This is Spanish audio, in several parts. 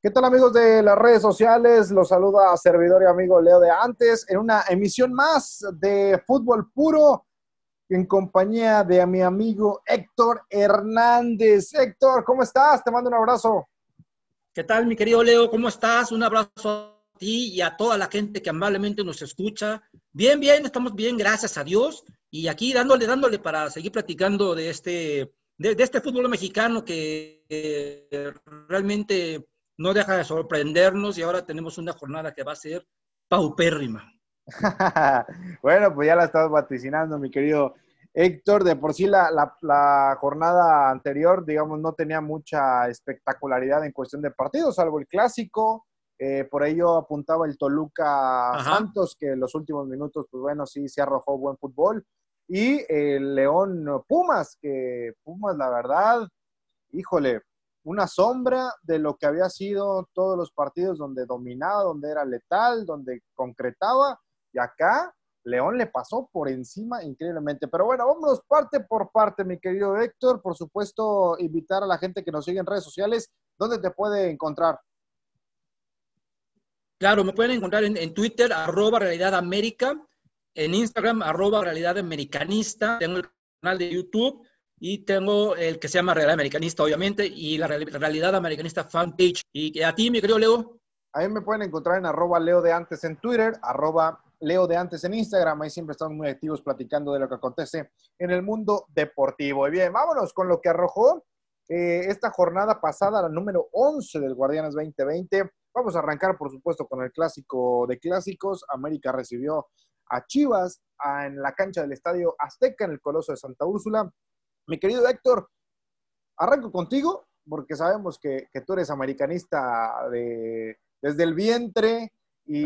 ¿Qué tal amigos de las redes sociales? Los saluda servidor y amigo Leo de antes en una emisión más de Fútbol Puro en compañía de mi amigo Héctor Hernández. Héctor, ¿cómo estás? Te mando un abrazo. ¿Qué tal, mi querido Leo? ¿Cómo estás? Un abrazo a ti y a toda la gente que amablemente nos escucha. Bien, bien, estamos bien, gracias a Dios. Y aquí dándole, dándole para seguir platicando de este, de, este fútbol mexicano que eh, realmente no deja de sorprendernos y ahora tenemos una jornada que va a ser paupérrima. bueno, pues ya la estás vaticinando, mi querido Héctor. De por sí la, la, jornada anterior, digamos, no tenía mucha espectacularidad en cuestión de partidos, salvo el clásico. Eh, por ello apuntaba el Toluca Santos, que en los últimos minutos, pues bueno, sí se arrojó buen fútbol. Y el León Pumas, que Pumas, la verdad, híjole, una sombra de lo que había sido todos los partidos donde dominaba, donde era letal, donde concretaba. Y acá León le pasó por encima increíblemente. Pero bueno, vámonos parte por parte, mi querido Héctor. Por supuesto, invitar a la gente que nos sigue en redes sociales. ¿Dónde te puede encontrar? Claro, me pueden encontrar en, Twitter, arroba Realidad América, en Instagram, arroba Realidad Americanista, tengo el canal de YouTube y tengo el que se llama Realidad Americanista, obviamente, y la Realidad Americanista Fanpage. Y a ti, mi querido Leo. Ahí me pueden encontrar en arroba Leo de antes en Twitter, arroba Leo de antes en Instagram. Ahí siempre estamos muy activos platicando de lo que acontece en el mundo deportivo. Y bien, vámonos con lo que arrojó eh, esta jornada pasada, la número 11 del Guardianes 2020. Vamos a arrancar, por supuesto, con el clásico de clásicos. América recibió a Chivas en la cancha del Estadio Azteca, en el Coloso de Santa Úrsula. Mi querido Héctor, arranco contigo porque sabemos que, tú eres americanista desde el vientre y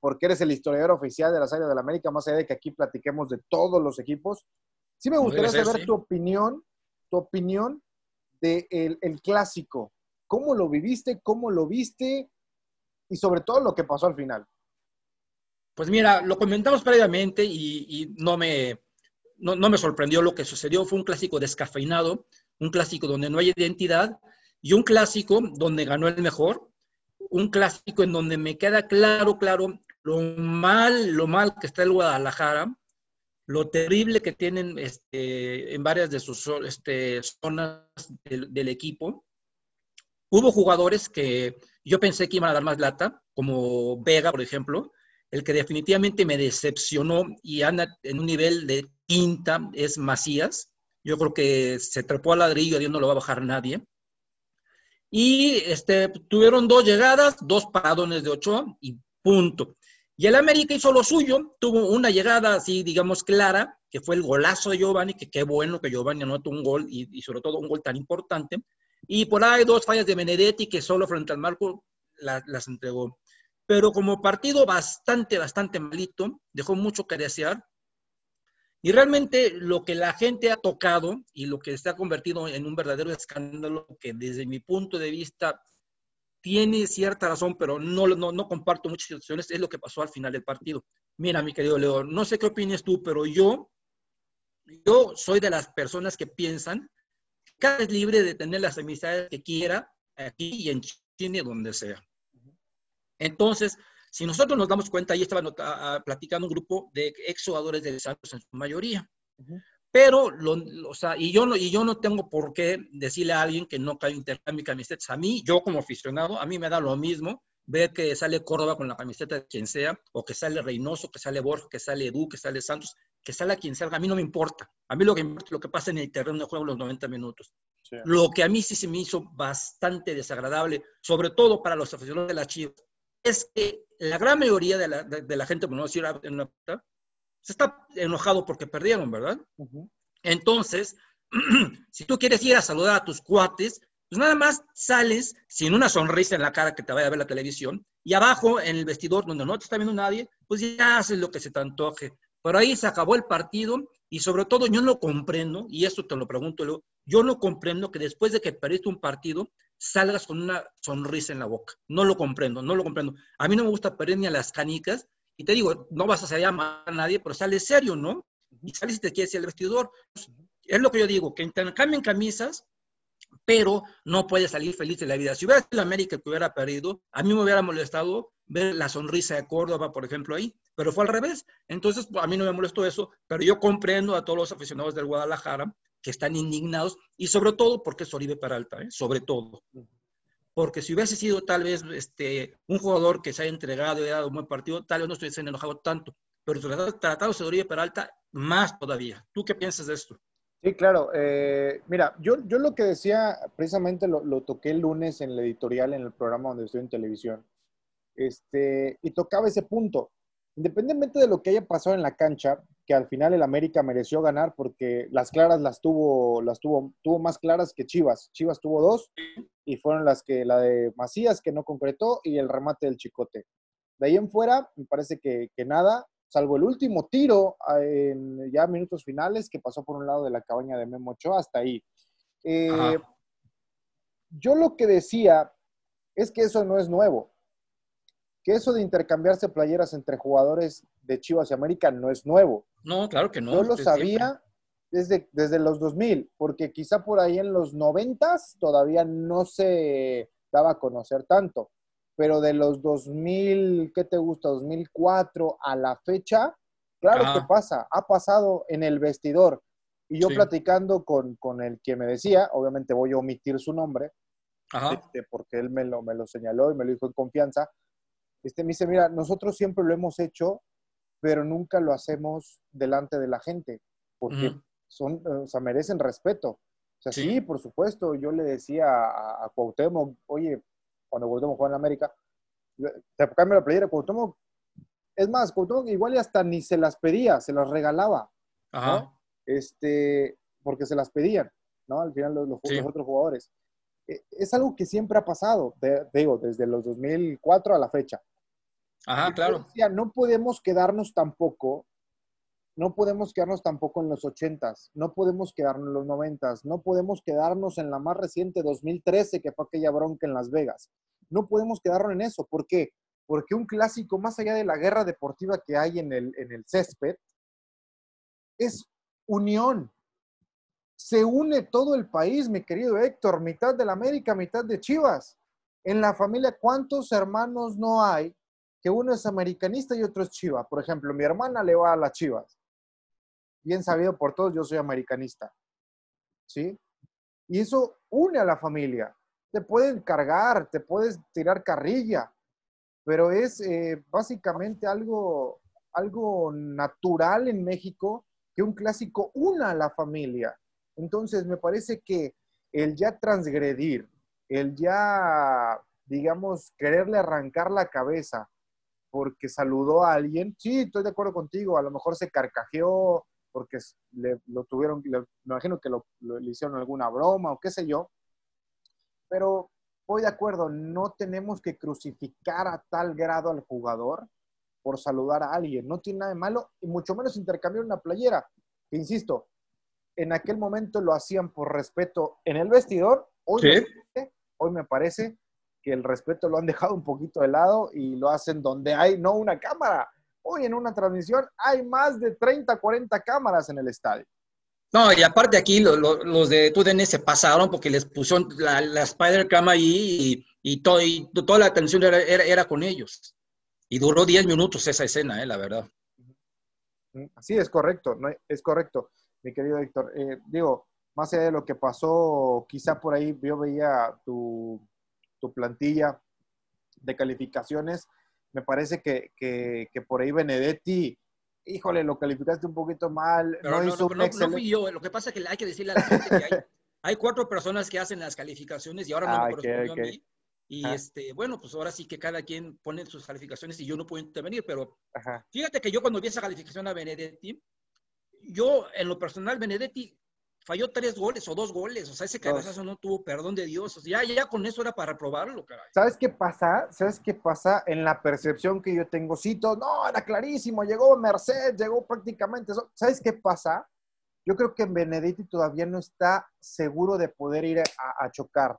porque eres el historiador oficial de las áreas de la América, más allá de que aquí platiquemos de todos los equipos. Sí me gustaría saber tu opinión, tu opinión del de el clásico. ¿Cómo lo viviste? ¿Cómo lo viste? Y sobre todo lo que pasó al final. Pues mira, lo comentamos previamente y no me, no, me sorprendió lo que sucedió. Fue un clásico descafeinado, un clásico donde no hay identidad y un clásico donde ganó el mejor, un clásico en donde me queda claro, claro, lo mal, lo mal que está el Guadalajara, lo terrible que tienen este, en varias de sus este, zonas del, equipo. Hubo jugadores que yo pensé que iban a dar más lata, como Vega, por ejemplo, el que definitivamente me decepcionó y anda en un nivel de quinta es Macías. Yo creo que se trepó al ladrillo, Dios no lo va a bajar nadie. Y este, tuvieron dos llegadas, dos paradones de Ochoa y punto. Y el América hizo lo suyo, tuvo una llegada así, digamos, clara, que fue el golazo de Giovanni, que qué bueno que Giovanni anotó un gol y, sobre todo un gol tan importante. Y por ahí dos fallas de Benedetti que solo frente al marco las entregó. Pero como partido bastante, bastante malito, dejó mucho que desear. Y realmente lo que la gente ha tocado y lo que se ha convertido en un verdadero escándalo, que desde mi punto de vista tiene cierta razón, pero no, no, comparto muchas situaciones, es lo que pasó al final del partido. Mira, mi querido Leo, no sé qué opinas tú, pero yo, yo soy de las personas que piensan que cada es libre de tener las amistades que quiera aquí y en Chile, donde sea. Entonces, si nosotros nos damos cuenta, ahí estaba platicando un grupo de ex jugadores de Santos en su mayoría. Pero, o sea, y yo, no, y yo no tengo por qué decirle a alguien que no cae intercambio camisetas. A mí, yo como aficionado, a mí me da lo mismo ver que sale Córdoba con la camiseta de quien sea, o que sale Reynoso, que sale Borja, que sale Edu, que sale Santos, que sale a quien salga. A mí no me importa. A mí lo que importa es lo que pasa en el terreno de juego los 90 minutos. Lo que a mí sí se me hizo bastante desagradable, sobre todo para los aficionados de la Chivas, es que la gran mayoría de la, de, la gente, por no decir en una se está enojado porque perdieron, ¿verdad? Entonces, si tú quieres ir a saludar a tus cuates, pues nada más sales sin una sonrisa en la cara que te vaya a ver la televisión y abajo en el vestidor donde no te está viendo nadie, pues ya haces lo que se te antoje. Pero ahí se acabó el partido y sobre todo yo no comprendo, y esto te lo pregunto, yo no comprendo que después de que perdiste un partido, salgas con una sonrisa en la boca. No lo comprendo, no lo comprendo. A mí no me gusta perder ni a las canicas. Y te digo, no vas a salir a a nadie, pero sale serio, ¿no? Y sales y te quieres ir al vestidor. Es lo que yo digo, que intercambien camisas, pero no puede salir feliz de la vida. Si hubiera sido América que hubiera perdido, a mí me hubiera molestado ver la sonrisa de Córdoba, por ejemplo, ahí, pero fue al revés. Entonces, a mí no me molestó eso, pero yo comprendo a todos los aficionados del Guadalajara que están indignados y sobre todo porque es Oribe Peralta, ¿eh? sobre todo. Porque si hubiese sido tal vez este, un jugador que se haya entregado y haya dado un buen partido, tal vez no estuviese enojado tanto. Pero tratado de Oribe Peralta, más todavía. ¿Tú qué piensas de esto? Sí, claro. Eh, mira, yo, yo lo que decía, precisamente lo, toqué el lunes en el editorial, en el programa donde estoy en televisión, este, y tocaba ese punto. Independientemente de lo que haya pasado en la cancha, que al final el América mereció ganar porque las claras las tuvo, las tuvo, tuvo más claras que Chivas. Chivas tuvo dos y fueron las que, la de Macías que no concretó y el remate del Chicote. De ahí en fuera, me parece que, que nada, salvo el último tiro ah, en ya minutos finales que pasó por un lado de la cabaña de Memo Ochoa hasta ahí. Eh, yo lo que decía es que eso no es nuevo, que eso de intercambiarse playeras entre jugadores de Chivas y América no es nuevo. No, claro que no. Yo lo sabía desde, desde los 2000, porque quizá por ahí en los 90 todavía no se daba a conocer tanto pero de los 2000, ¿qué te gusta? 2004 a la fecha, claro que pasa, ha pasado en el vestidor. Y yo platicando con, con, el que me decía, obviamente voy a omitir su nombre, este, porque él me lo, me lo señaló y me lo dijo en confianza, este, me dice, mira, nosotros siempre lo hemos hecho, pero nunca lo hacemos delante de la gente, porque son, o sea, merecen respeto. O sea, sí. por supuesto, yo le decía a, a Cuauhtémoc, oye, cuando Cuauhtémoc jugaba en América, te cambia la playera, Cuauhtémoc, es más, Cuauhtémoc igual y hasta ni se las pedía, se las regalaba, ¿no? Este, porque se las pedían, ¿no? Al final los, otros jugadores. E, es algo que siempre ha pasado, te, digo, desde los 2004 a la fecha. Ajá, claro. Decía, no podemos quedarnos tampoco no podemos quedarnos tampoco en los 80s, no podemos quedarnos en los 90s, no podemos quedarnos en la más reciente 2013, que fue aquella bronca en Las Vegas. No podemos quedarnos en eso. ¿Por qué? Porque un clásico, más allá de la guerra deportiva que hay en el, en el césped, es unión. Se une todo el país, mi querido Héctor, mitad de la América, mitad de Chivas. En la familia, ¿cuántos hermanos no hay que uno es americanista y otro es Chivas? Por ejemplo, mi hermana le va a las Chivas bien sabido por todos, yo soy americanista. ¿Sí? Y eso une a la familia. Te pueden cargar, te puedes tirar carrilla, pero es eh, básicamente algo, algo natural en México que un clásico una a la familia. Entonces, me parece que el ya transgredir, el ya, digamos, quererle arrancar la cabeza porque saludó a alguien, sí, estoy de acuerdo contigo, a lo mejor se carcajeó, porque le, lo tuvieron, me imagino que lo, le hicieron alguna broma o qué sé yo, pero voy de acuerdo, no tenemos que crucificar a tal grado al jugador por saludar a alguien, no tiene nada de malo, y mucho menos intercambiar una playera, que insisto, en aquel momento lo hacían por respeto en el vestidor, hoy, me, hoy me parece que el respeto lo han dejado un poquito de lado y lo hacen donde hay no una cámara, Hoy en una transmisión hay más de 30, 40 cámaras en el estadio. No, y aparte aquí los de TUDN se pasaron porque les pusieron la, la Spider Cam ahí y, todo, y toda la atención era, era, con ellos. Y duró 10 minutos esa escena, eh, la verdad. Sí, es correcto, no, es correcto, mi querido Héctor. Eh, digo, más allá de lo que pasó, quizá por ahí yo veía tu, tu plantilla de calificaciones me parece que, que, por ahí Benedetti, híjole, lo calificaste un poquito mal. no, hizo no, no, fui yo. Lo que pasa es que hay que decirle a la gente que hay, hay cuatro personas que hacen las calificaciones y ahora no me ah, correspondió a mí. Y ah. este, bueno, pues ahora sí que cada quien pone sus calificaciones y yo no puedo intervenir, pero fíjate que yo cuando vi esa calificación a Benedetti, yo en lo personal, Benedetti falló tres goles o dos goles. O sea, ese cabezazo no tuvo perdón de Dios. O sea, ya, ya con eso era para probarlo, caray. ¿Sabes qué pasa? ¿Sabes qué pasa en la percepción que yo tengo? Cito, no, era clarísimo, llegó Merced, llegó prácticamente eso. ¿Sabes qué pasa? Yo creo que Benedetti todavía no está seguro de poder ir a, chocar.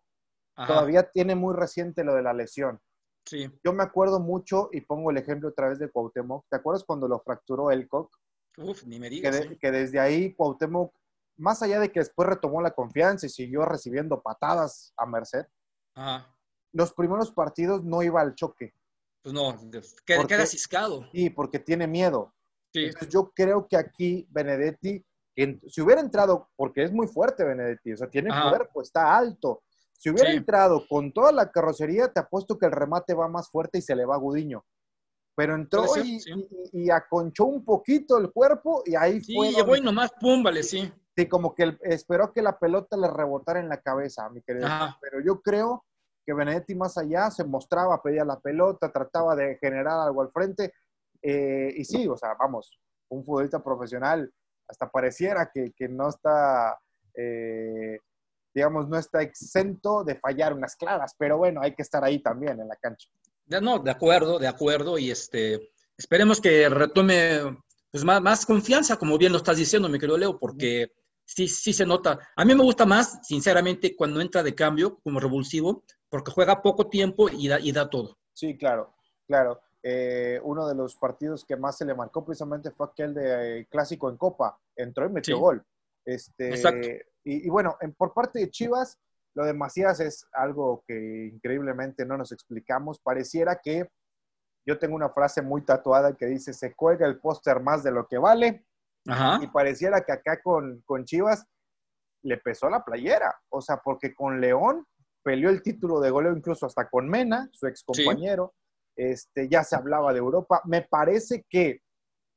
Todavía tiene muy reciente lo de la lesión. Sí. Yo me acuerdo mucho, y pongo el ejemplo otra vez de Cuauhtémoc. ¿Te acuerdas cuando lo fracturó Elcock? Uf, ni me digas. Que, que desde ahí Cuauhtémoc más allá de que después retomó la confianza y siguió recibiendo patadas a Merced, los primeros partidos no iba al choque. Pues no, queda, queda ciscado. Sí, porque tiene miedo. yo creo que aquí Benedetti, si hubiera entrado, porque es muy fuerte Benedetti, o sea, tiene cuerpo, está alto. Si hubiera entrado con toda la carrocería, te apuesto que el remate va más fuerte y se le va a Gudiño. Pero entró y, aconchó un poquito el cuerpo y ahí fue. Sí, llegó y nomás, pum, vale, sí. Sí, como que esperó que la pelota le rebotara en la cabeza, mi querido. Pero yo creo que Benedetti más allá se mostraba, pedía la pelota, trataba de generar algo al frente. Eh, y sí, o sea, vamos, un futbolista profesional hasta pareciera que, no está, eh, digamos, no está exento de fallar unas claras, pero bueno, hay que estar ahí también en la cancha. No, de acuerdo, de acuerdo, y este, esperemos que retome pues, más, más confianza, como bien lo estás diciendo, mi querido Leo, porque sí, sí se nota. A mí me gusta más, sinceramente, cuando entra de cambio como revulsivo, porque juega poco tiempo y da, y da todo. Sí, claro, claro. Eh, uno de los partidos que más se le marcó precisamente fue aquel de eh, clásico en Copa. Entró y metió gol. Este, Exacto. Y, bueno, por parte de Chivas, lo de Macías es algo que increíblemente no nos explicamos. Pareciera que yo tengo una frase muy tatuada que dice, se cuelga el póster más de lo que vale y pareciera que acá con, con Chivas le pesó la playera. O sea, porque con León peleó el título de goleo incluso hasta con Mena, su ex compañero. Este, ya se hablaba de Europa. Me parece que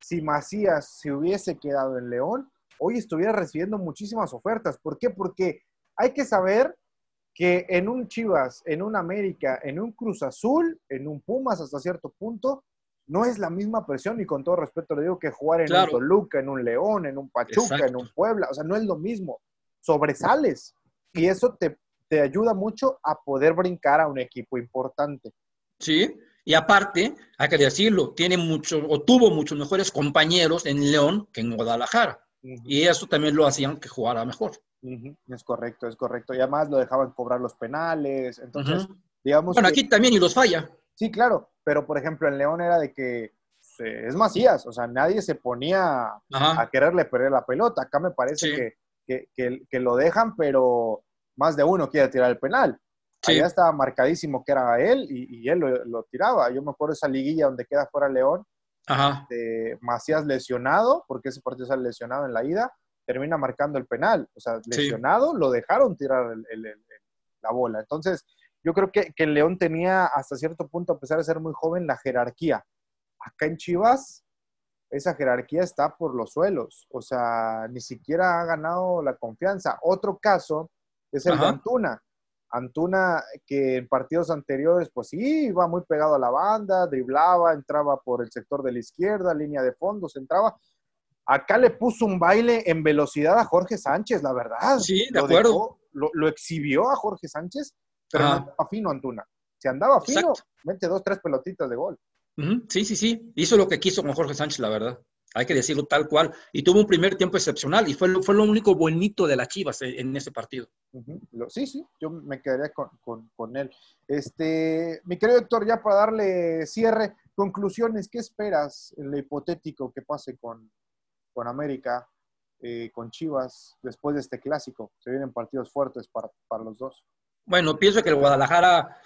si Macías se hubiese quedado en León, hoy estuviera recibiendo muchísimas ofertas. ¿Por qué? Porque hay que saber que en un Chivas, en un América, en un Cruz Azul, en un Pumas hasta cierto punto, no es la misma presión, y con todo respeto le digo que jugar en un Toluca, en un León, en un Pachuca, en un Puebla, o sea, no es lo mismo. Sobresales. Y eso te, te ayuda mucho a poder brincar a un equipo importante. Sí, y aparte, hay que decirlo, tiene mucho, o tuvo muchos mejores compañeros en León que en Guadalajara. Y eso también lo hacían que jugara mejor. Es correcto, es correcto. Y además lo dejaban cobrar los penales. Entonces, digamos. Bueno, aquí también y los falla. Sí, claro, pero por ejemplo en León era de que es Macías, o sea, nadie se ponía a quererle perder la pelota. Acá me parece que, que, lo dejan, pero más de uno quiere tirar el penal. Sí. Allá estaba marcadísimo que era él y, él lo, tiraba. Yo me acuerdo esa liguilla donde queda fuera León, de Macías lesionado, porque ese partido sale lesionado en la ida, termina marcando el penal. O sea, lesionado, lo dejaron tirar la bola. Entonces, yo creo que, que León tenía hasta cierto punto, a pesar de ser muy joven, la jerarquía. Acá en Chivas, esa jerarquía está por los suelos. O sea, ni siquiera ha ganado la confianza. Otro caso es el de Antuna. Antuna, que en partidos anteriores, pues sí, iba muy pegado a la banda, driblaba, entraba por el sector de la izquierda, línea de fondos, entraba. Acá le puso un baile en velocidad a Jorge Sánchez, la verdad. Sí, de acuerdo. lo, exhibió a Jorge Sánchez pero no andaba fino Antuna. Si andaba fino, mete dos, tres pelotitas de gol. Sí, sí, sí. Hizo lo que quiso con Jorge Sánchez, la verdad. Hay que decirlo tal cual. Y tuvo un primer tiempo excepcional y fue lo, fue lo único bonito de las Chivas en, ese partido. Sí, sí, yo me quedaría con, él. Este, mi querido Héctor, ya para darle cierre, conclusiones, ¿qué esperas en lo hipotético que pase con, con América, eh, con Chivas, después de este clásico? Se vienen partidos fuertes para, para los dos. Bueno, pienso que el Guadalajara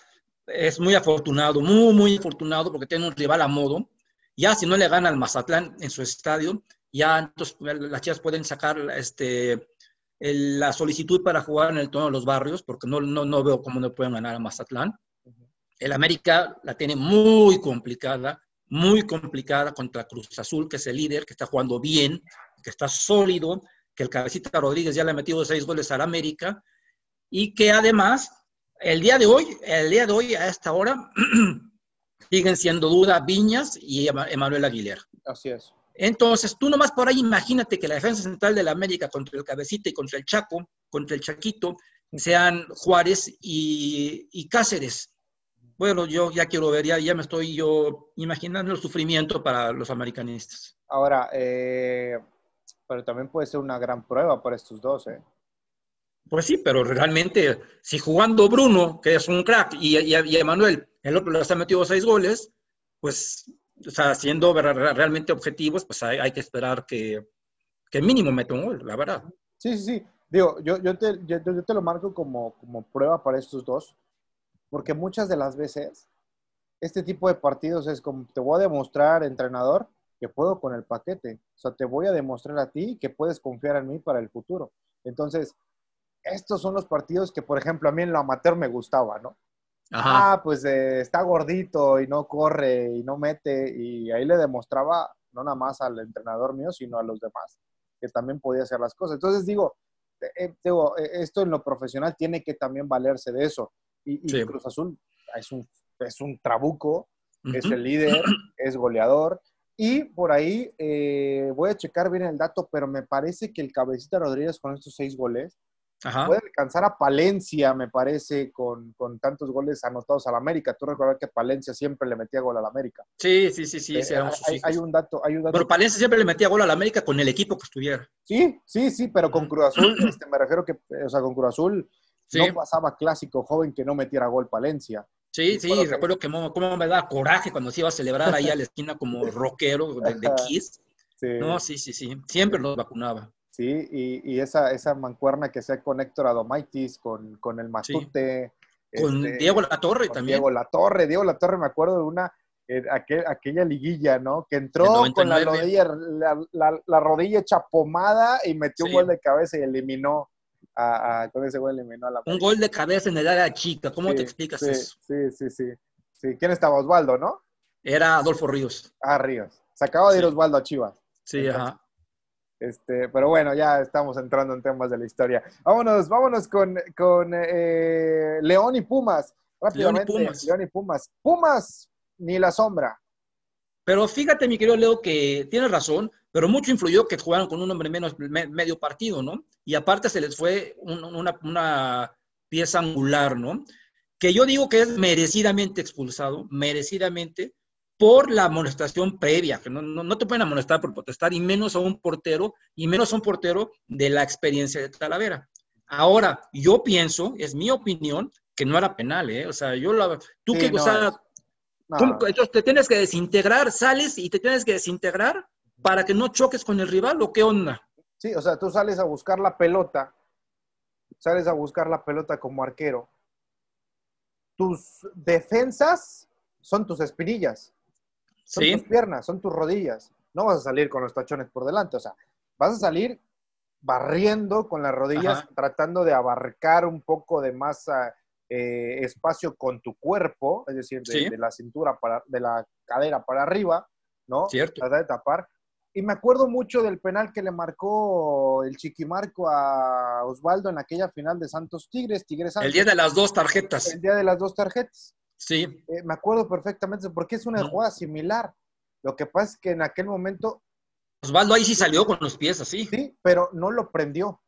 es muy afortunado, muy, muy afortunado porque tiene un rival a modo. Ya si no le gana al Mazatlán en su estadio, ya entonces las chicas pueden sacar este, la solicitud para jugar en el tono de los barrios, porque no, no, no veo cómo no pueden ganar a Mazatlán. El América la tiene muy complicada, muy complicada contra Cruz Azul, que es el líder, que está jugando bien, que está sólido, que el cabecita Rodríguez ya le ha metido seis goles al América y que además el día de hoy, el día de hoy a esta hora, siguen siendo duda Viñas y Emanuel Aguilera. Así es. Entonces, tú nomás por ahí imagínate que la defensa central de la América contra el Cabecita y contra el Chaco, contra el Chaquito, sean Juárez y, Cáceres. Bueno, yo ya quiero ver, ya, ya me estoy yo imaginando el sufrimiento para los americanistas. Ahora, eh, pero también puede ser una gran prueba para estos dos, ¿eh? Pues sí, pero realmente, si jugando Bruno, que es un crack, y, y, Emanuel, el otro le ha metido seis goles, pues, o sea, siendo realmente objetivos, pues hay, que esperar que, que mínimo meta un gol, la verdad. Sí, sí, sí. Digo, yo, yo, te, yo, yo te lo marco como, como prueba para estos dos, porque muchas de las veces este tipo de partidos es como, te voy a demostrar, entrenador, que puedo con el paquete. O sea, te voy a demostrar a ti que puedes confiar en mí para el futuro. Entonces, estos son los partidos que, por ejemplo, a mí en lo amateur me gustaba, ¿no? Ah, pues eh, está gordito y no corre y no mete. Y ahí le demostraba, no nada más al entrenador mío, sino a los demás, que también podía hacer las cosas. Entonces, digo, eh, digo esto en lo profesional tiene que también valerse de eso. Y, y Cruz Azul es un es un trabuco, es el líder, es goleador. Y por ahí eh, voy a checar bien el dato, pero me parece que el Cabecita Rodríguez con estos seis goles puede alcanzar a Palencia, me parece, con, tantos goles anotados al América. Tú recuerdas que Palencia siempre le metía gol al América. Sí, sí, sí, sí. Eh, hay, un dato, hay un dato. Pero Palencia siempre le metía gol al América con el equipo que estuviera. Sí, sí, sí, pero con Cruz Azul, este, me refiero que, o sea, con Cruz Azul no pasaba clásico joven que no metiera gol Palencia. Sí, sí, recuerdo que cómo, me daba coraje cuando se iba a celebrar ahí a la esquina como rockero de, Kiss. No, sí, sí, sí, siempre los vacunaba. Sí, y, esa, esa mancuerna que sea con Héctor Adomaitis, con, con el Matute. Con este, Diego La Torre también. Diego La Torre, Diego La Torre, me acuerdo de una, eh, aquella liguilla, ¿no? Que entró con la rodilla, la, rodilla hecha pomada y metió un gol de cabeza y eliminó con ese gol eliminó a la Un gol de cabeza en el área chica, ¿cómo te explicas eso? Sí, sí, sí, sí. ¿Quién estaba? Osvaldo, ¿no? Era Adolfo Ríos. Ah, Ríos. Se acaba de ir Osvaldo a Chivas. Sí, ajá. Este, pero bueno, ya estamos entrando en temas de la historia. Vámonos, vámonos con, con eh, León y Pumas. Rápidamente, León y Pumas. León y Pumas. Pumas, ni la sombra. Pero fíjate, mi querido Leo, que tienes razón, pero mucho influyó que jugaron con un hombre menos medio partido, ¿no? Y aparte se les fue una, pieza angular, ¿no? Que yo digo que es merecidamente expulsado, merecidamente, por la amonestación previa, que no, no, te pueden amonestar por protestar, y menos a un portero, y menos a un portero de la experiencia de Talavera. Ahora, yo pienso, es mi opinión, que no era penal, ¿eh? O sea, yo la... Tú que, o sea, entonces te tienes que desintegrar, sales y te tienes que desintegrar para que no choques con el rival o qué onda. Sí, o sea, tú sales a buscar la pelota, sales a buscar la pelota como arquero. Tus defensas son tus espinillas, son tus piernas, son tus rodillas. No vas a salir con los tachones por delante, o sea, vas a salir barriendo con las rodillas, tratando de abarcar un poco de masa eh, espacio con tu cuerpo, es decir, de, la cintura para, de la cadera para arriba, ¿no? Cierto. Trata de tapar. Y me acuerdo mucho del penal que le marcó el Chiquimarco a Osvaldo en aquella final de Santos Tigres, Tigres El día de las dos tarjetas. El día de las dos tarjetas. Sí. Eh, me acuerdo perfectamente, porque es una jugada similar. Lo que pasa es que en aquel momento. Osvaldo ahí sí salió con los pies así. Sí, pero no lo prendió.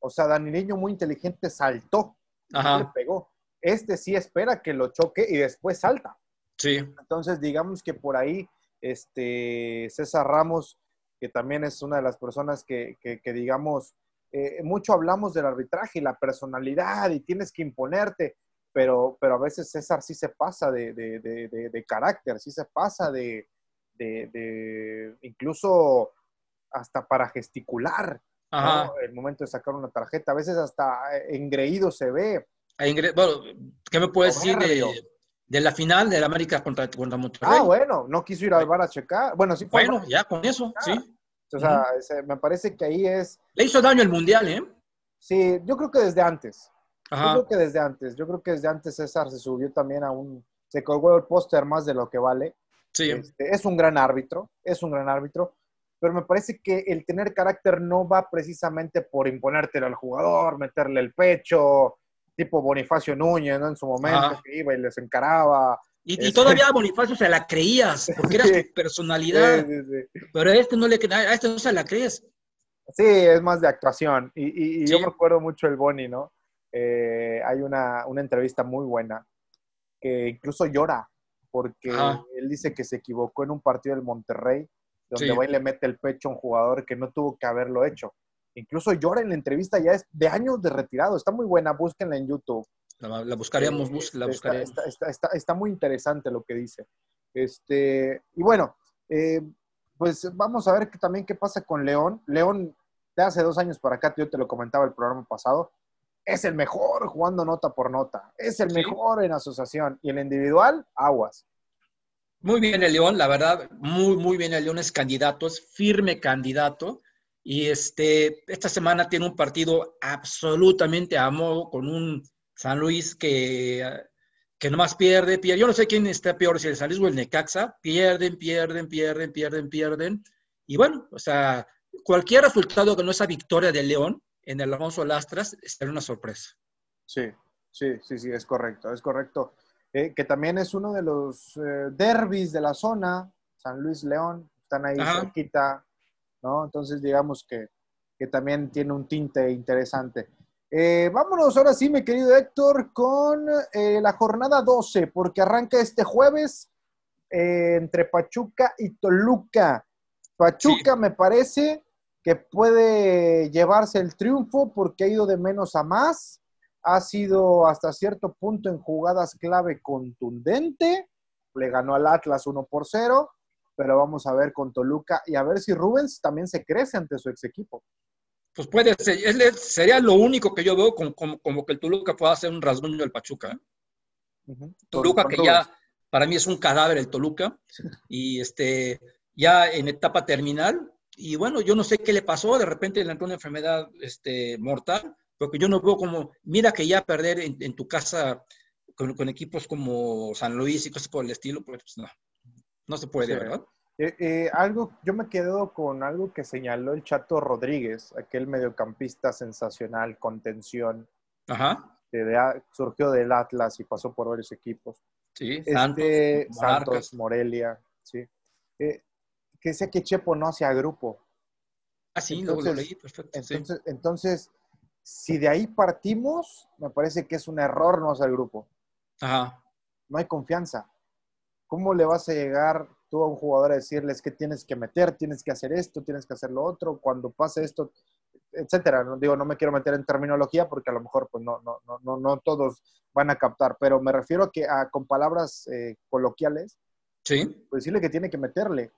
O sea, Danileño muy inteligente saltó. Ajá. le pegó. Este sí espera que lo choque y después salta. Sí. Entonces, digamos que por ahí, este, César Ramos, que también es una de las personas que, digamos, eh, mucho hablamos del arbitraje y la personalidad y tienes que imponerte, pero, pero a veces César sí se pasa de, carácter, sí se pasa de, incluso hasta para gesticular, el momento de sacar una tarjeta, a veces hasta engreído se ve. Bueno, ¿qué me puedes decir de, la final de la América contra, contra Monterrey? Ah, bueno, no quiso ir al bar a checar. Bueno, sí Bueno, ya con eso, sí. O sea, me parece que ahí es... Le hizo daño el Mundial, ¿eh? Sí, yo creo que desde antes. Yo creo que desde antes. Yo creo que desde antes César se subió también a un... Se colgó el póster más de lo que vale. Sí. Este, es un gran árbitro, es un gran árbitro, pero me parece que el tener carácter no va precisamente por imponértelo al jugador, meterle el pecho, tipo Bonifacio Núñez, ¿no? En su momento, que iba y les encaraba. Y, este, todavía a Bonifacio se la creías, porque era su personalidad. pero a este no le a este no se la crees. Sí, es más de actuación. Y, yo me acuerdo mucho el Boni, ¿no? Eh, hay una, entrevista muy buena que incluso llora, porque él dice que se equivocó en un partido del Monterrey, donde va y le mete el pecho a un jugador que no tuvo que haberlo hecho. Incluso llora en la entrevista, ya es de años de retirado. Está muy buena, búsquenla en YouTube. La, buscaríamos, la buscaríamos. Está, muy interesante lo que dice. Este, y bueno, eh, pues vamos a ver también qué pasa con León. León de hace dos años para acá, yo te lo comentaba el programa pasado, es el mejor jugando nota por nota, es el mejor en asociación y en individual, aguas. Muy bien el León, la verdad, muy, muy bien el León es candidato, es firme candidato. Y este, esta semana tiene un partido absolutamente a modo con un San Luis que, que nomás pierde, pierde. Yo no sé quién está peor, si el San Luis o el Necaxa. Pierden, pierden, pierden, pierden, pierden. Y bueno, o sea, cualquier resultado que no sea victoria del León en el Alfonso Lastras será una sorpresa. Sí, sí, sí, sí, es correcto, es correcto. Eh, que también es uno de los eh, derbis de la zona, San Luis León, están ahí cerquita, ¿no? Entonces, digamos que, también tiene un tinte interesante. Eh, vámonos ahora sí, mi querido Héctor, con la jornada 12, porque arranca este jueves entre Pachuca y Toluca. Pachuca me parece que puede llevarse el triunfo porque ha ido de menos a más, ha sido hasta cierto punto en jugadas clave contundente, le ganó al Atlas 1 por 0, pero vamos a ver con Toluca y a ver si Rubens también se crece ante su ex equipo. Pues puede ser, sería lo único que yo veo como, que el Toluca pueda hacer un rasguño del Pachuca. ¿eh? Toluca que ya para mí es un cadáver el Toluca y este ya en etapa terminal y bueno, yo no sé qué le pasó, de repente le entró una enfermedad este, mortal, porque yo no veo como, mira que ya perder en, tu casa con, equipos como San Luis y cosas por el estilo, pues no, no se puede, ¿verdad? Eh, eh, algo, yo me quedo con algo que señaló el Chato Rodríguez, aquel mediocampista sensacional, con tensión, Ajá. que surgió del Atlas y pasó por varios equipos. Sí, este, Santos, Morelia, sí. Eh, que sé que Chepo no hacía grupo. Ah, sí, entonces, lo, leí, perfecto. Entonces, entonces, si de ahí partimos, me parece que es un error no hacer grupo. Ajá. No hay confianza. ¿Cómo le vas a llegar tú a un jugador a decirles que tienes que meter, tienes que hacer esto, tienes que hacer lo otro, cuando pase esto, etcétera? No, digo, no me quiero meter en terminología porque a lo mejor pues no, no, no, no todos van a captar, pero me refiero a que a, con palabras eh, coloquiales, sí. pues decirle que tiene que meterle.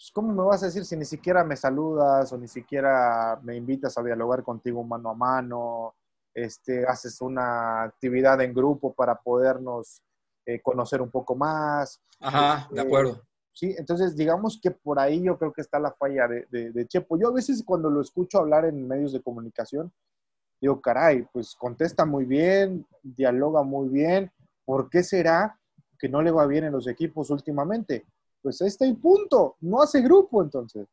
Pues, ¿Cómo me vas a decir si ni siquiera me saludas o ni siquiera me invitas a dialogar contigo mano a mano? Este, haces una actividad en grupo para podernos eh, conocer un poco más. Ajá, de este, acuerdo. Sí, entonces digamos que por ahí yo creo que está la falla de, Chepo. Yo a veces cuando lo escucho hablar en medios de comunicación, digo, caray, pues contesta muy bien, dialoga muy bien, ¿por qué será que no le va bien en los equipos últimamente? Pues este el punto, no hace grupo entonces.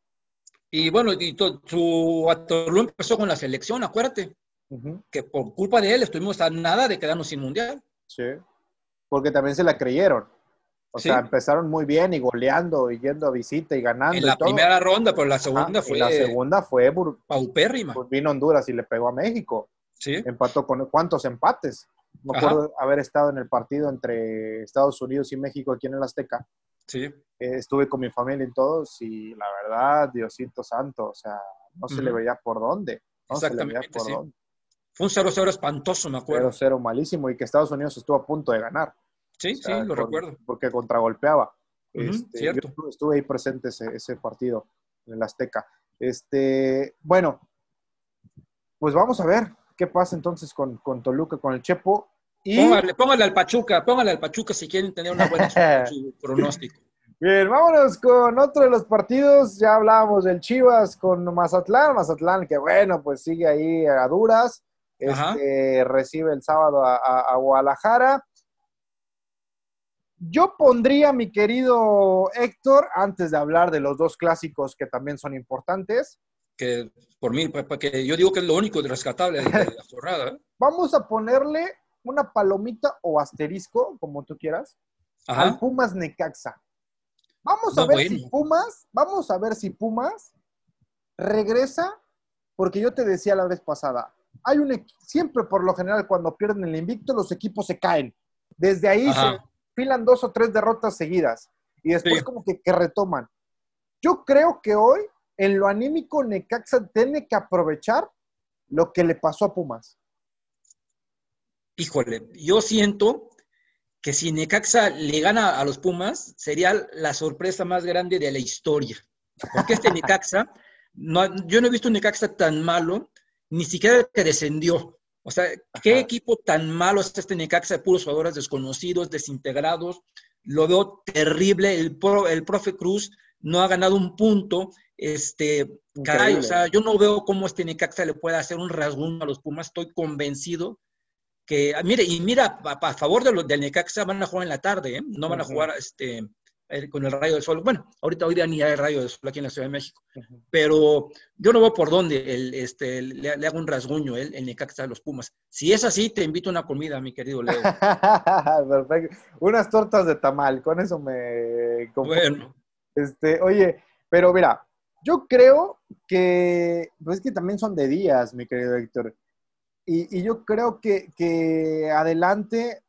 Y bueno, y su Atorlu empezó con la selección, acuérdate, que por culpa de él estuvimos a nada de quedarnos sin mundial. Sí porque también se la creyeron. O sea, empezaron muy bien y goleando y yendo a visita y ganando. En la primera ronda, pero la segunda fue. la segunda fue. Paupérrima. Pues vino Honduras y le pegó a México. Sí. Empató con. ¿Cuántos empates? Me acuerdo haber estado en el partido entre Estados Unidos y México aquí en el Azteca. Sí. Eh, estuve con mi familia en todos y la verdad, Diosito Santo, o sea, no se le veía por dónde. No Exactamente, se le veía por dónde. Fue un 0-0 espantoso, me acuerdo. 0-0 malísimo y que Estados Unidos estuvo a punto de ganar. Sí, sí, lo recuerdo. Porque contragolpeaba. Este, cierto. Yo estuve ahí presente ese, ese, partido en el Azteca. Este, bueno, pues vamos a ver qué pasa entonces con, con Toluca, con el Chepo. Y... Póngale, póngale, al Pachuca, póngale al Pachuca si quieren tener una buena su pronóstico. Bien, vámonos con otro de los partidos. Ya hablábamos del Chivas con Mazatlán. Mazatlán, que bueno, pues sigue ahí a duras. Este, recibe el sábado a, Guadalajara. Yo pondría, mi querido Héctor, antes de hablar de los dos clásicos que también son importantes. Que por mí, porque yo digo que es lo único de rescatable de la jornada. ¿eh? Vamos a ponerle una palomita o asterisco, como tú quieras, al Pumas Necaxa. Vamos a ver si Pumas, vamos a ver si Pumas regresa, porque yo te decía la vez pasada, hay un siempre por lo general cuando pierden el invicto los equipos se caen. Desde ahí se filan dos o tres derrotas seguidas y después como que, retoman. Yo creo que hoy en lo anímico Necaxa tiene que aprovechar lo que le pasó a Pumas. Híjole, yo siento que si Necaxa le gana a los Pumas, sería la sorpresa más grande de la historia. Porque este Necaxa no, yo no he visto un Necaxa tan malo, ni siquiera el que descendió. O sea, ¿qué equipo tan malo es este Necaxa de puros jugadores desconocidos, desintegrados? Lo veo terrible. El, el profe Cruz no ha ganado un punto. Este, caray, o sea, yo no veo cómo este Necaxa le puede hacer un rasguño a los Pumas. Estoy convencido que, ah, mire, y mira, a, favor de los del Necaxa van a jugar en la tarde, ¿eh? no van a jugar este, eh, con el rayo del sol. Bueno, ahorita hoy día ni hay rayo del sol aquí en la Ciudad de México, pero yo no veo por dónde el, este, le, hago un rasguño el, el Necaxa de los Pumas. Si es así, te invito a una comida, mi querido Leo. Perfecto. Unas tortas de tamal, con eso me... Bueno. Este, oye, pero mira, yo creo que, pues es que también son de días, mi querido Héctor. Y, yo creo que, que, adelante,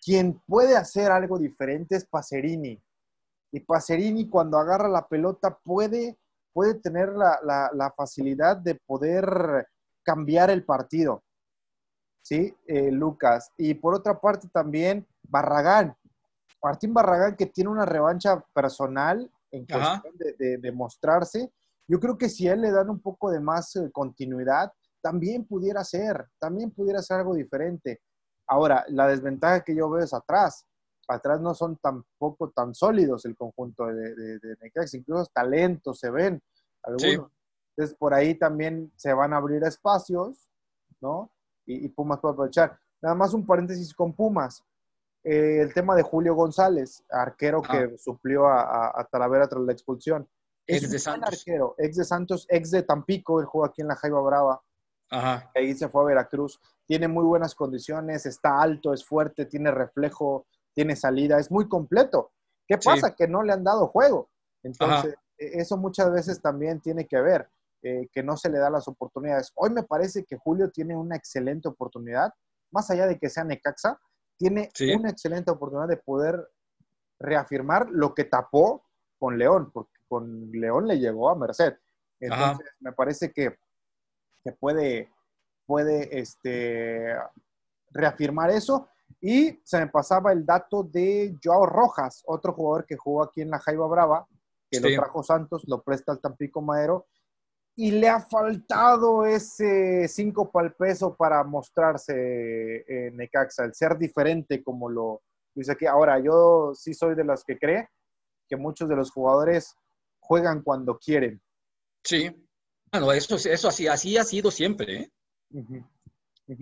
quien puede hacer algo diferente es Pacerini. Y Pacerini cuando agarra la pelota puede, puede tener la, facilidad de poder cambiar el partido. ¿Sí, eh, Lucas? Y por otra parte también Barragán. Martín Barragán que tiene una revancha personal en cuestión de, de, mostrarse. Yo creo que si a él le dan un poco de más eh, continuidad, también pudiera ser, también pudiera ser algo diferente. Ahora, la desventaja que yo veo es atrás. Atrás no son tampoco tan sólidos el conjunto de, de, Necax, incluso talentos se ven algunos. Entonces, por ahí también se van a abrir espacios, ¿no? Y, Pumas puede aprovechar. Nada más un paréntesis con Pumas. Eh, el tema de Julio González, arquero que suplió a, Talavera tras la expulsión. ex de Santos. Arquero, ex de Santos, ex de Tampico, él juega aquí en la Jaiba Brava. Ajá. Ahí se fue a Veracruz. Tiene muy buenas condiciones, está alto, es fuerte, tiene reflejo, tiene salida, es muy completo. ¿Qué pasa? Que no le han dado juego. Entonces, e, eso muchas veces también tiene que ver, eh, que no se le da las oportunidades. Hoy me parece que Julio tiene una excelente oportunidad, más allá de que sea Necaxa, tiene una excelente oportunidad de poder reafirmar lo que tapó con León, porque con León le llegó a Merced. Entonces, me parece que que puede, puede este, reafirmar eso. Y se me pasaba el dato de Joao Rojas, otro jugador que jugó aquí en la Jaiba Brava, que lo trajo Santos, lo presta al Tampico Madero, y le ha faltado ese 5 para el peso para mostrarse en Necaxa, el ser diferente como lo dice aquí. Ahora, yo sí soy de los que cree que muchos de los jugadores juegan cuando quieren. Sí, bueno, eso, eso así, así ha sido siempre, ¿eh?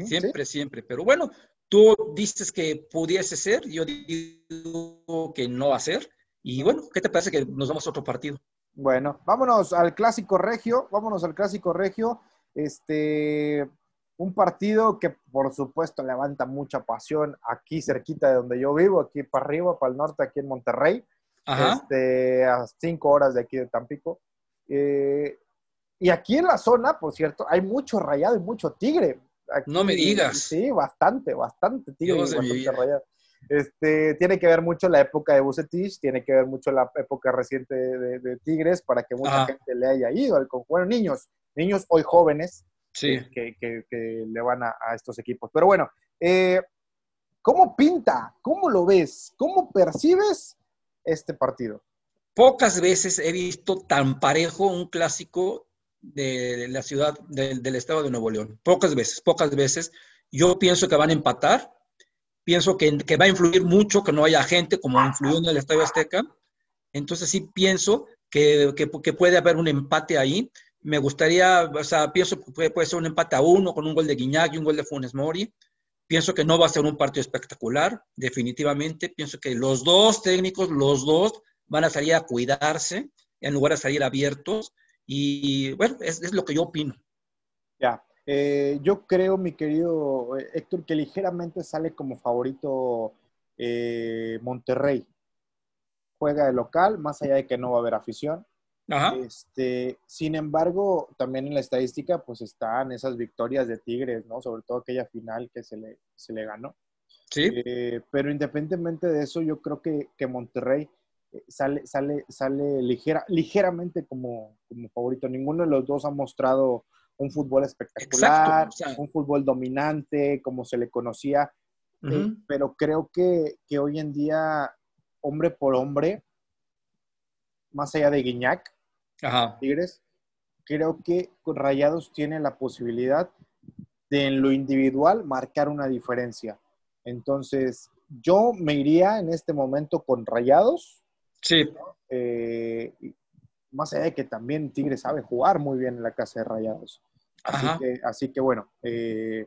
siempre, siempre. Pero bueno, tú dices que pudiese ser, yo digo que no va a ser. Y bueno, ¿qué te parece que nos vamos a otro partido? Bueno, vámonos al clásico regio, vámonos al clásico regio. Este, un partido que por supuesto levanta mucha pasión aquí cerquita de donde yo vivo, aquí para arriba, para el norte, aquí en Monterrey, Este, a cinco horas de aquí de Tampico. Eh, y aquí en la zona, por cierto, hay mucho rayado y mucho tigre. no me digas. Sí, bastante, bastante tigre y bastante rayado. Este, tiene que ver mucho la época de Bucetich, tiene que ver mucho la época reciente de, Tigres para que mucha gente le haya ido al Bueno, niños, niños hoy jóvenes sí. que, que, le van a, estos equipos. Pero bueno, eh, ¿cómo pinta? ¿Cómo lo ves? ¿Cómo percibes este partido? Pocas veces he visto tan parejo un clásico de la ciudad, del estado de Nuevo León. Pocas veces, pocas veces. Yo pienso que van a empatar. Pienso que, que va a influir mucho que no haya gente como influyó en el Estadio Azteca. Entonces sí pienso que, que, puede haber un empate ahí. Me gustaría, o sea, pienso que puede, puede, ser un empate a uno con un gol de Guiñac y un gol de Funes Mori. Pienso que no va a ser un partido espectacular, definitivamente. Pienso que los dos técnicos, los dos, van a salir a cuidarse en lugar de salir abiertos. Y bueno, es, lo que yo opino. Ya, eh, yo creo, mi querido eh, Héctor, que ligeramente sale como favorito eh, Monterrey. Juega de local, más allá de que no va a haber afición. Este, sin embargo, también en la estadística, pues están esas victorias de Tigres, ¿no? Sobre todo aquella final que se le, se le ganó. Sí. pero independientemente de eso, yo creo que, que Monterrey sale, sale, sale ligera, ligeramente como, como favorito. Ninguno de los dos ha mostrado un fútbol espectacular, un fútbol dominante, como se le conocía. Eh, pero creo que, que, hoy en día, hombre por hombre, más allá de Guiñac, Tigres, creo que Rayados tiene la posibilidad de en lo individual marcar una diferencia. Entonces, yo me iría en este momento con Rayados. Sí. Eh, más allá de que también Tigre sabe jugar muy bien en la casa de Rayados. Así, que, bueno, eh,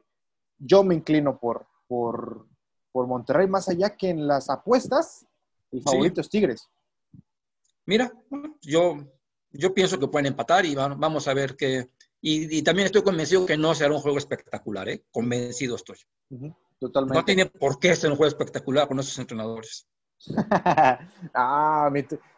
yo me inclino por, por, Monterrey, más allá que en las apuestas, el favorito es Tigres. Mira, yo, yo pienso que pueden empatar y vamos a ver qué. Y, también estoy convencido que no será un juego espectacular, ¿eh? Convencido estoy. Totalmente. No tiene por qué ser un juego espectacular con esos entrenadores. ah,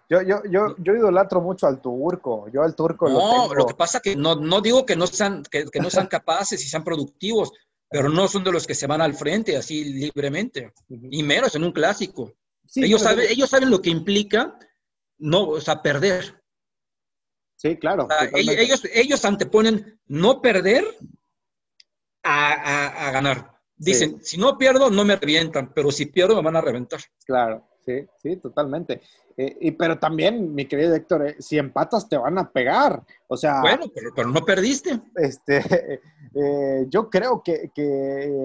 yo, yo, yo, yo, idolatro mucho al turco. Yo al turco no, lo, que pasa que no, no digo que no sean, que, no sean capaces y sean productivos, pero no son de los que se van al frente así libremente. Y menos en un clásico. ellos, saben, ellos saben lo que implica no, o sea, perder. Sí, claro. ellos, ellos anteponen no perder a, a ganar. Dicen, si no pierdo, no me revientan, pero si pierdo, me van a reventar. Claro, sí, sí, totalmente. Eh, y, pero también, mi querido Héctor, eh, si empatas te van a pegar. O sea. Bueno, pero, no perdiste. Este, eh, yo creo que,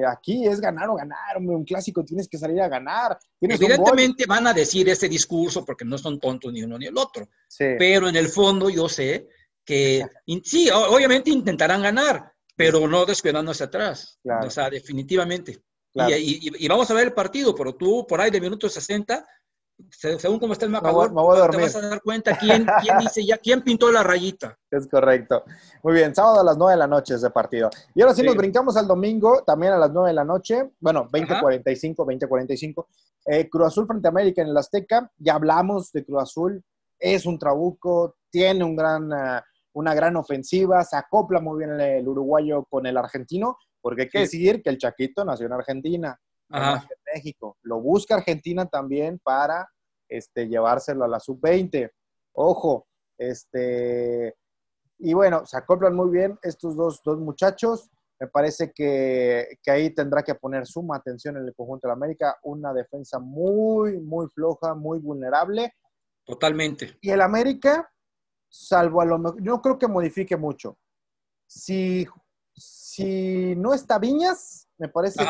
aquí es ganar o ganar. un clásico tienes que salir a ganar. Evidentemente van a decir ese discurso porque no son tontos ni uno ni el otro. Pero en el fondo yo sé que, sí, obviamente intentarán ganar, pero no descuidándose atrás. O sea, definitivamente. Y, vamos a ver el partido, pero tú por ahí de minuto 60, según cómo está el marcador, te vas a dar cuenta quién, quién dice ya, quién pintó la rayita. Es correcto. Muy bien, sábado a las 9 de la noche ese partido. Y ahora sí, nos brincamos al domingo, también a las 9 de la noche, bueno, 20.45, 20.45. Eh, Cruz Azul frente a América en el Azteca, ya hablamos de Cruz Azul, es un trabuco, tiene un gran... Uh, una gran ofensiva, se acopla muy bien el, uruguayo con el argentino, porque hay que decir que el Chaquito nació en Argentina, en México. Lo busca Argentina también para este, llevárselo a la sub-20. Ojo, este, y bueno, se acoplan muy bien estos dos, dos muchachos. Me parece que, que, ahí tendrá que poner suma atención en el conjunto de la América. Una defensa muy, muy floja, muy vulnerable. Totalmente. Y el América, salvo a lo mejor, yo no creo que modifique mucho. Si, si no está Viñas, me parece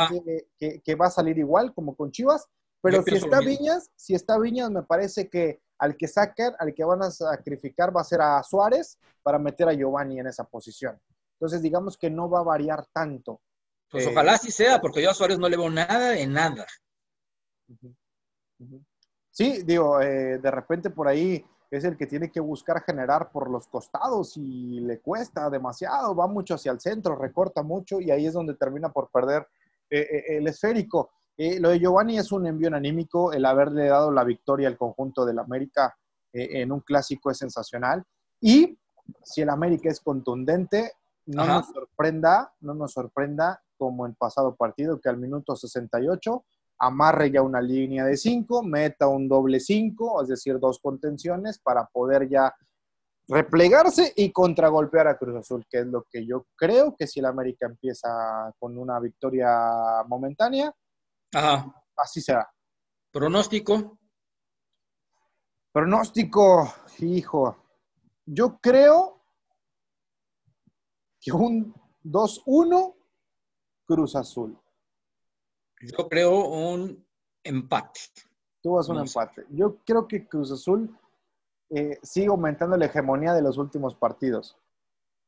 que, va a salir igual como con Chivas, pero si está Viñas, si está Viñas, me parece que al que saquen, al que van a sacrificar va a ser a Suárez para meter a Giovanni en esa posición. Entonces, digamos que no va a variar tanto. Pues ojalá así sea, porque yo a Suárez no le veo nada de nada. Sí, digo, eh, de repente por ahí es el que tiene que buscar generar por los costados y le cuesta demasiado, va mucho hacia el centro, recorta mucho y ahí es donde termina por perder eh, eh, el esférico. Eh, lo de Giovanni es un envío anímico, el haberle dado la victoria al conjunto del América en un clásico es sensacional. Y si el América es contundente, no nos sorprenda, no nos sorprenda como en pasado partido que al minuto 68 amarre ya una línea de 5, meta un doble 5, es decir, dos contenciones para poder ya replegarse y contragolpear a Cruz Azul, que es lo que yo creo que si el América empieza con una victoria momentánea, así será. ¿Pronóstico? Pronóstico, hijo. Yo creo que un 2-1 Cruz Azul. Yo creo un empate. Tú vas un empate. Yo creo que Cruz Azul eh, sigue aumentando la hegemonía de los últimos partidos.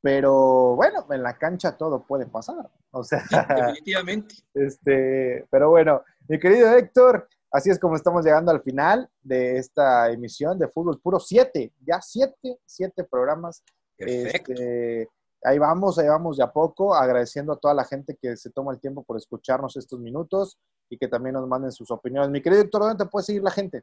Pero bueno, en la cancha todo puede pasar. O sea, definitivamente. Este, pero bueno, mi querido Héctor, así es como estamos llegando al final de esta emisión de Fútbol Puro. Siete, ya siete, siete programas. Perfecto. Este, ahí vamos, ahí vamos de a poco, agradeciendo a toda la gente que se toma el tiempo por escucharnos estos minutos y que también nos manden sus opiniones. Mi querido Héctor, ¿dónde te puede seguir la gente?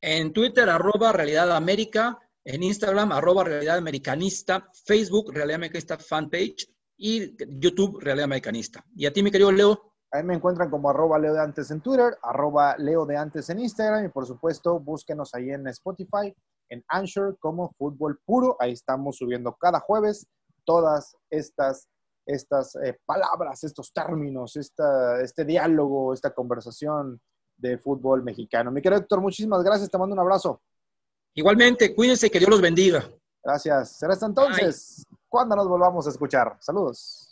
En Twitter, arroba Realidad América, en Instagram, arroba Realidad Americanista, Facebook, Realidad Americanista Fanpage y YouTube, Realidad Americanista. Y a ti, mi querido Leo. Ahí me encuentran como arroba Leo de Antes en Twitter, arroba Leo de Antes en Instagram y por supuesto búsquenos ahí en Spotify, en Anchor como Fútbol Puro. Ahí estamos subiendo cada jueves todas estas, estas eh, palabras, estos términos, esta, este diálogo, esta conversación de fútbol mexicano. Mi querido Héctor, muchísimas gracias, te mando un abrazo. Igualmente, cuídense, que Dios los bendiga. Gracias. Será hasta entonces. cuando nos volvamos a escuchar. Saludos.